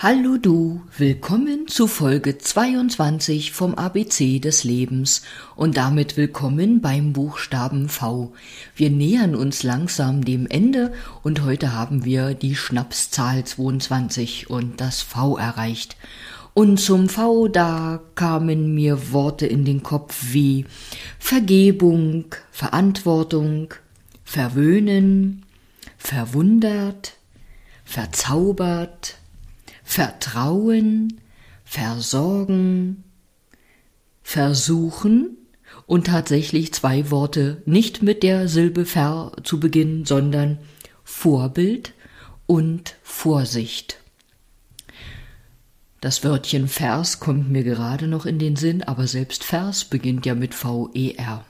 Hallo du, willkommen zu Folge 22 vom ABC des Lebens und damit willkommen beim Buchstaben V. Wir nähern uns langsam dem Ende und heute haben wir die Schnapszahl 22 und das V erreicht. Und zum V da kamen mir Worte in den Kopf wie Vergebung, Verantwortung, verwöhnen, verwundert, verzaubert, Vertrauen, Versorgen, Versuchen und tatsächlich zwei Worte nicht mit der Silbe ver zu beginnen, sondern Vorbild und Vorsicht. Das Wörtchen Vers kommt mir gerade noch in den Sinn, aber selbst Vers beginnt ja mit V-E-R.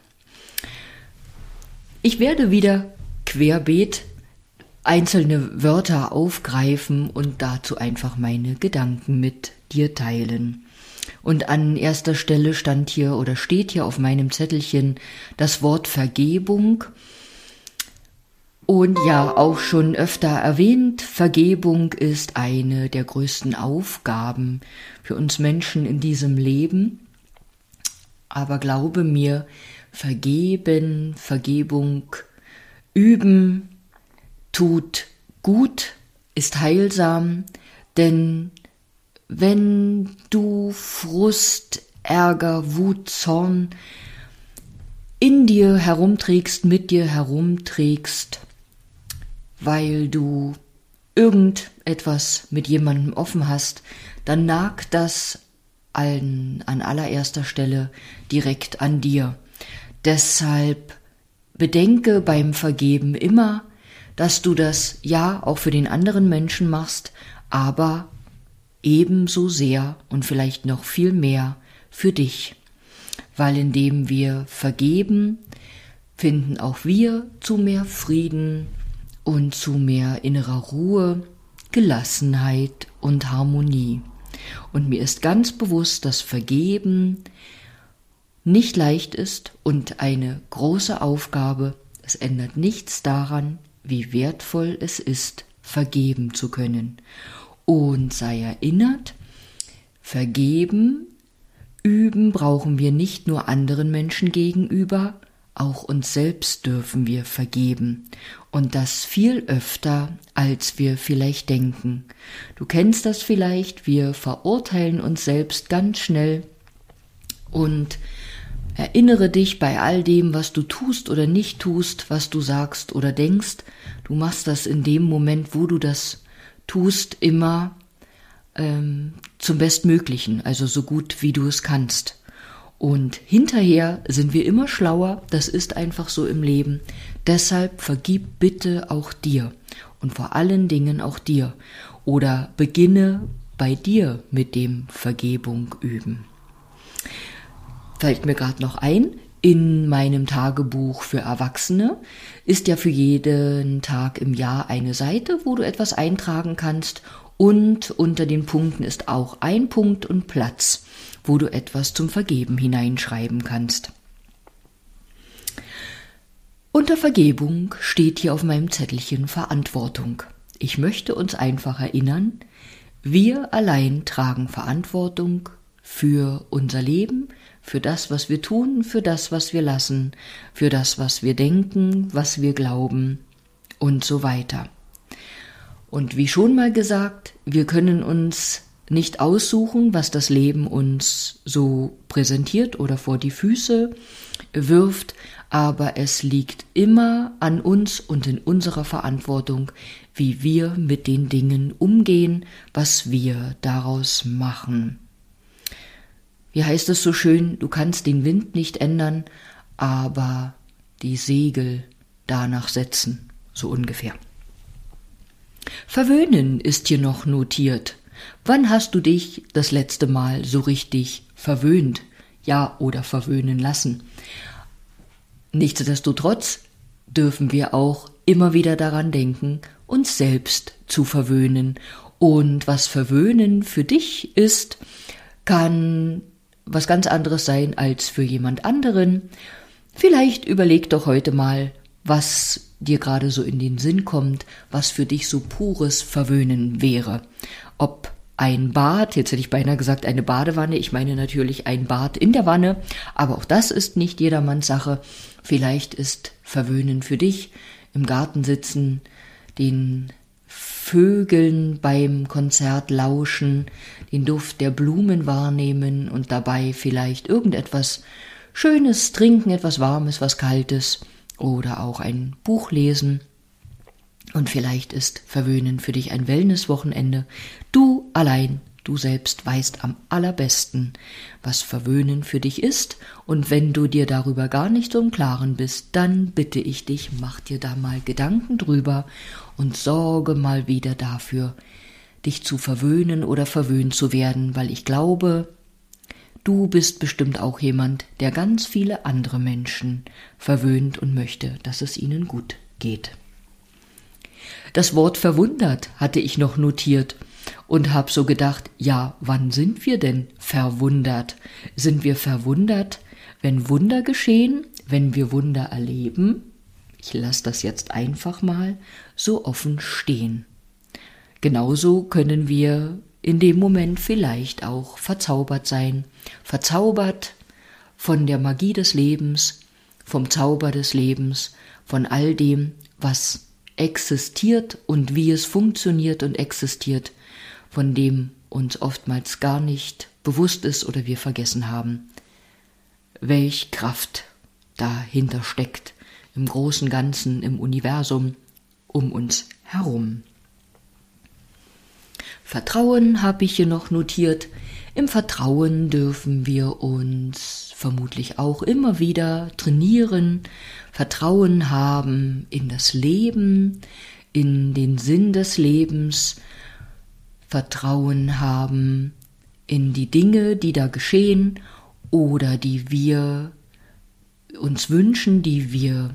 Ich werde wieder querbeet einzelne Wörter aufgreifen und dazu einfach meine Gedanken mit dir teilen. Und an erster Stelle stand hier oder steht hier auf meinem Zettelchen das Wort Vergebung. Und ja, auch schon öfter erwähnt, Vergebung ist eine der größten Aufgaben für uns Menschen in diesem Leben. Aber glaube mir, vergeben, Vergebung üben, tut gut, ist heilsam, denn wenn du Frust, Ärger, Wut, Zorn in dir herumträgst, mit dir herumträgst, weil du irgendetwas mit jemandem offen hast, dann nagt das an, an allererster Stelle direkt an dir. Deshalb bedenke beim Vergeben immer, dass du das ja auch für den anderen Menschen machst, aber ebenso sehr und vielleicht noch viel mehr für dich. Weil indem wir vergeben, finden auch wir zu mehr Frieden und zu mehr innerer Ruhe, Gelassenheit und Harmonie. Und mir ist ganz bewusst, dass Vergeben nicht leicht ist und eine große Aufgabe. Es ändert nichts daran, wie wertvoll es ist, vergeben zu können. Und sei erinnert, vergeben, üben brauchen wir nicht nur anderen Menschen gegenüber, auch uns selbst dürfen wir vergeben. Und das viel öfter, als wir vielleicht denken. Du kennst das vielleicht, wir verurteilen uns selbst ganz schnell und Erinnere dich bei all dem, was du tust oder nicht tust, was du sagst oder denkst. Du machst das in dem Moment, wo du das tust, immer ähm, zum Bestmöglichen, also so gut wie du es kannst. Und hinterher sind wir immer schlauer, das ist einfach so im Leben. Deshalb vergib bitte auch dir und vor allen Dingen auch dir. Oder beginne bei dir mit dem Vergebung üben fällt mir gerade noch ein, in meinem Tagebuch für Erwachsene ist ja für jeden Tag im Jahr eine Seite, wo du etwas eintragen kannst und unter den Punkten ist auch ein Punkt und Platz, wo du etwas zum Vergeben hineinschreiben kannst. Unter Vergebung steht hier auf meinem Zettelchen Verantwortung. Ich möchte uns einfach erinnern, wir allein tragen Verantwortung für unser Leben, für das, was wir tun, für das, was wir lassen, für das, was wir denken, was wir glauben und so weiter. Und wie schon mal gesagt, wir können uns nicht aussuchen, was das Leben uns so präsentiert oder vor die Füße wirft, aber es liegt immer an uns und in unserer Verantwortung, wie wir mit den Dingen umgehen, was wir daraus machen wie heißt es so schön, du kannst den Wind nicht ändern, aber die Segel danach setzen, so ungefähr. Verwöhnen ist hier noch notiert. Wann hast du dich das letzte Mal so richtig verwöhnt, ja oder verwöhnen lassen? Nichtsdestotrotz dürfen wir auch immer wieder daran denken, uns selbst zu verwöhnen. Und was verwöhnen für dich ist, kann was ganz anderes sein als für jemand anderen. Vielleicht überleg doch heute mal, was dir gerade so in den Sinn kommt, was für dich so pures Verwöhnen wäre. Ob ein Bad, jetzt hätte ich beinahe gesagt eine Badewanne, ich meine natürlich ein Bad in der Wanne, aber auch das ist nicht jedermanns Sache. Vielleicht ist Verwöhnen für dich, im Garten sitzen, den Vögeln beim Konzert lauschen, den Duft der Blumen wahrnehmen und dabei vielleicht irgendetwas Schönes trinken, etwas Warmes, was Kaltes oder auch ein Buch lesen. Und vielleicht ist Verwöhnen für dich ein Wellnesswochenende. Du allein, du selbst weißt am allerbesten, was Verwöhnen für dich ist. Und wenn du dir darüber gar nicht so im Klaren bist, dann bitte ich dich, mach dir da mal Gedanken drüber und sorge mal wieder dafür, dich zu verwöhnen oder verwöhnt zu werden, weil ich glaube, du bist bestimmt auch jemand, der ganz viele andere Menschen verwöhnt und möchte, dass es ihnen gut geht. Das Wort verwundert hatte ich noch notiert und hab so gedacht, ja, wann sind wir denn verwundert? Sind wir verwundert, wenn Wunder geschehen, wenn wir Wunder erleben? Ich lasse das jetzt einfach mal so offen stehen. Genauso können wir in dem Moment vielleicht auch verzaubert sein, verzaubert von der Magie des Lebens, vom Zauber des Lebens, von all dem, was existiert und wie es funktioniert und existiert, von dem uns oftmals gar nicht bewusst ist oder wir vergessen haben, welch Kraft dahinter steckt, im großen Ganzen, im Universum, um uns herum. Vertrauen habe ich hier noch notiert. Im Vertrauen dürfen wir uns vermutlich auch immer wieder trainieren, Vertrauen haben in das Leben, in den Sinn des Lebens, Vertrauen haben in die Dinge, die da geschehen oder die wir uns wünschen, die wir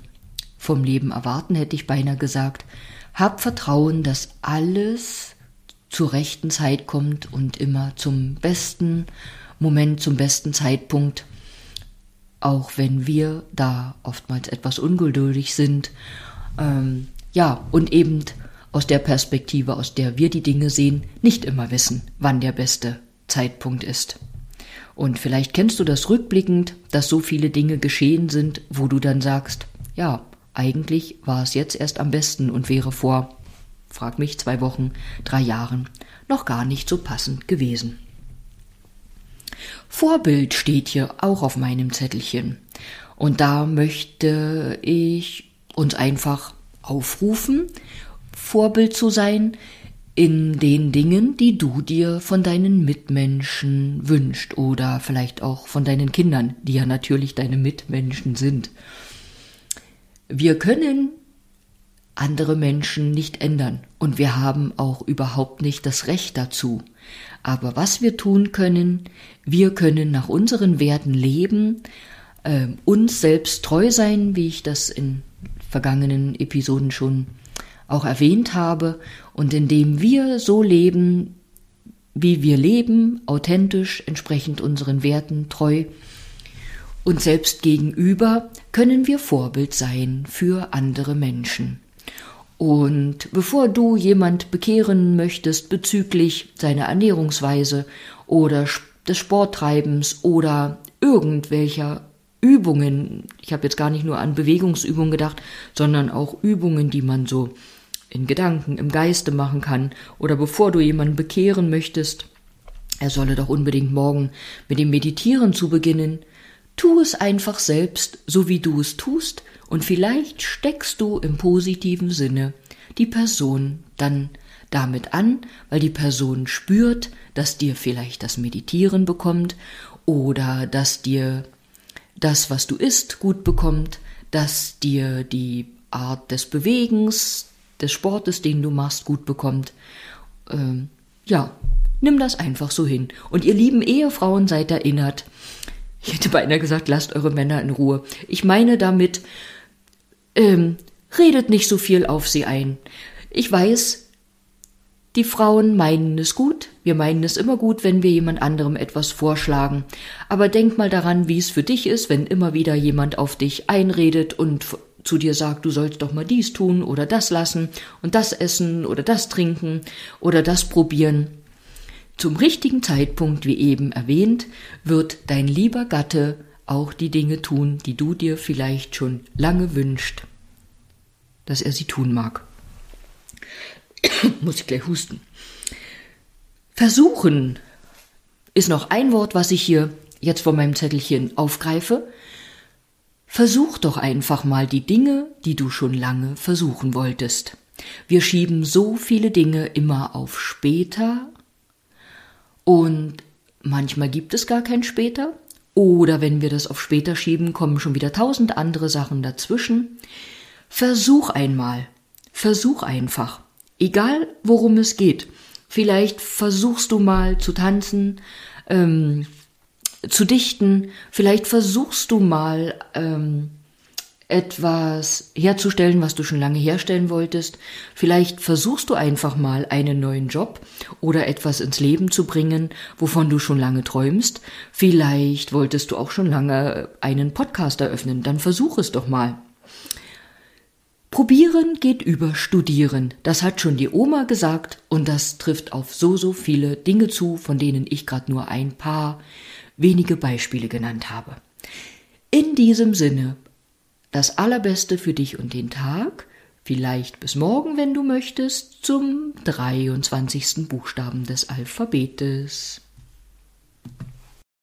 vom Leben erwarten, hätte ich beinahe gesagt. Hab Vertrauen, dass alles zur rechten Zeit kommt und immer zum besten Moment, zum besten Zeitpunkt auch wenn wir da oftmals etwas ungeduldig sind. Ähm, ja, und eben aus der Perspektive, aus der wir die Dinge sehen, nicht immer wissen, wann der beste Zeitpunkt ist. Und vielleicht kennst du das rückblickend, dass so viele Dinge geschehen sind, wo du dann sagst, ja, eigentlich war es jetzt erst am besten und wäre vor, frag mich, zwei Wochen, drei Jahren noch gar nicht so passend gewesen. Vorbild steht hier auch auf meinem Zettelchen. Und da möchte ich uns einfach aufrufen, Vorbild zu sein in den Dingen, die du dir von deinen Mitmenschen wünscht oder vielleicht auch von deinen Kindern, die ja natürlich deine Mitmenschen sind. Wir können andere Menschen nicht ändern und wir haben auch überhaupt nicht das Recht dazu. Aber was wir tun können, wir können nach unseren Werten leben, äh, uns selbst treu sein, wie ich das in vergangenen Episoden schon auch erwähnt habe, und indem wir so leben, wie wir leben, authentisch, entsprechend unseren Werten treu, uns selbst gegenüber, können wir Vorbild sein für andere Menschen. Und bevor du jemand bekehren möchtest bezüglich seiner Ernährungsweise oder des Sporttreibens oder irgendwelcher Übungen, ich habe jetzt gar nicht nur an Bewegungsübungen gedacht, sondern auch Übungen, die man so in Gedanken, im Geiste machen kann, oder bevor du jemanden bekehren möchtest, er solle doch unbedingt morgen mit dem Meditieren zu beginnen, tu es einfach selbst, so wie du es tust, und vielleicht steckst du im positiven Sinne die Person dann damit an, weil die Person spürt, dass dir vielleicht das Meditieren bekommt oder dass dir das, was du isst, gut bekommt, dass dir die Art des Bewegens, des Sportes, den du machst, gut bekommt. Ähm, ja, nimm das einfach so hin. Und ihr lieben Ehefrauen seid erinnert. Ich hätte beinahe gesagt, lasst eure Männer in Ruhe. Ich meine damit, ähm, redet nicht so viel auf sie ein. Ich weiß, die Frauen meinen es gut, wir meinen es immer gut, wenn wir jemand anderem etwas vorschlagen. Aber denk mal daran, wie es für dich ist, wenn immer wieder jemand auf dich einredet und zu dir sagt, du sollst doch mal dies tun oder das lassen und das essen oder das trinken oder das probieren. zum richtigen Zeitpunkt, wie eben erwähnt, wird dein lieber Gatte auch die Dinge tun, die du dir vielleicht schon lange wünscht, dass er sie tun mag. Muss ich gleich husten. Versuchen ist noch ein Wort, was ich hier jetzt von meinem Zettelchen aufgreife. Versuch doch einfach mal die Dinge, die du schon lange versuchen wolltest. Wir schieben so viele Dinge immer auf später und manchmal gibt es gar kein später oder wenn wir das auf später schieben, kommen schon wieder tausend andere Sachen dazwischen. Versuch einmal. Versuch einfach. Egal worum es geht. Vielleicht versuchst du mal zu tanzen, ähm, zu dichten. Vielleicht versuchst du mal ähm, etwas herzustellen, was du schon lange herstellen wolltest. Vielleicht versuchst du einfach mal einen neuen Job oder etwas ins Leben zu bringen, wovon du schon lange träumst. Vielleicht wolltest du auch schon lange einen Podcast eröffnen. Dann versuch es doch mal. Probieren geht über Studieren. Das hat schon die Oma gesagt und das trifft auf so, so viele Dinge zu, von denen ich gerade nur ein paar wenige Beispiele genannt habe. In diesem Sinne das Allerbeste für dich und den Tag, vielleicht bis morgen, wenn du möchtest, zum 23. Buchstaben des Alphabetes.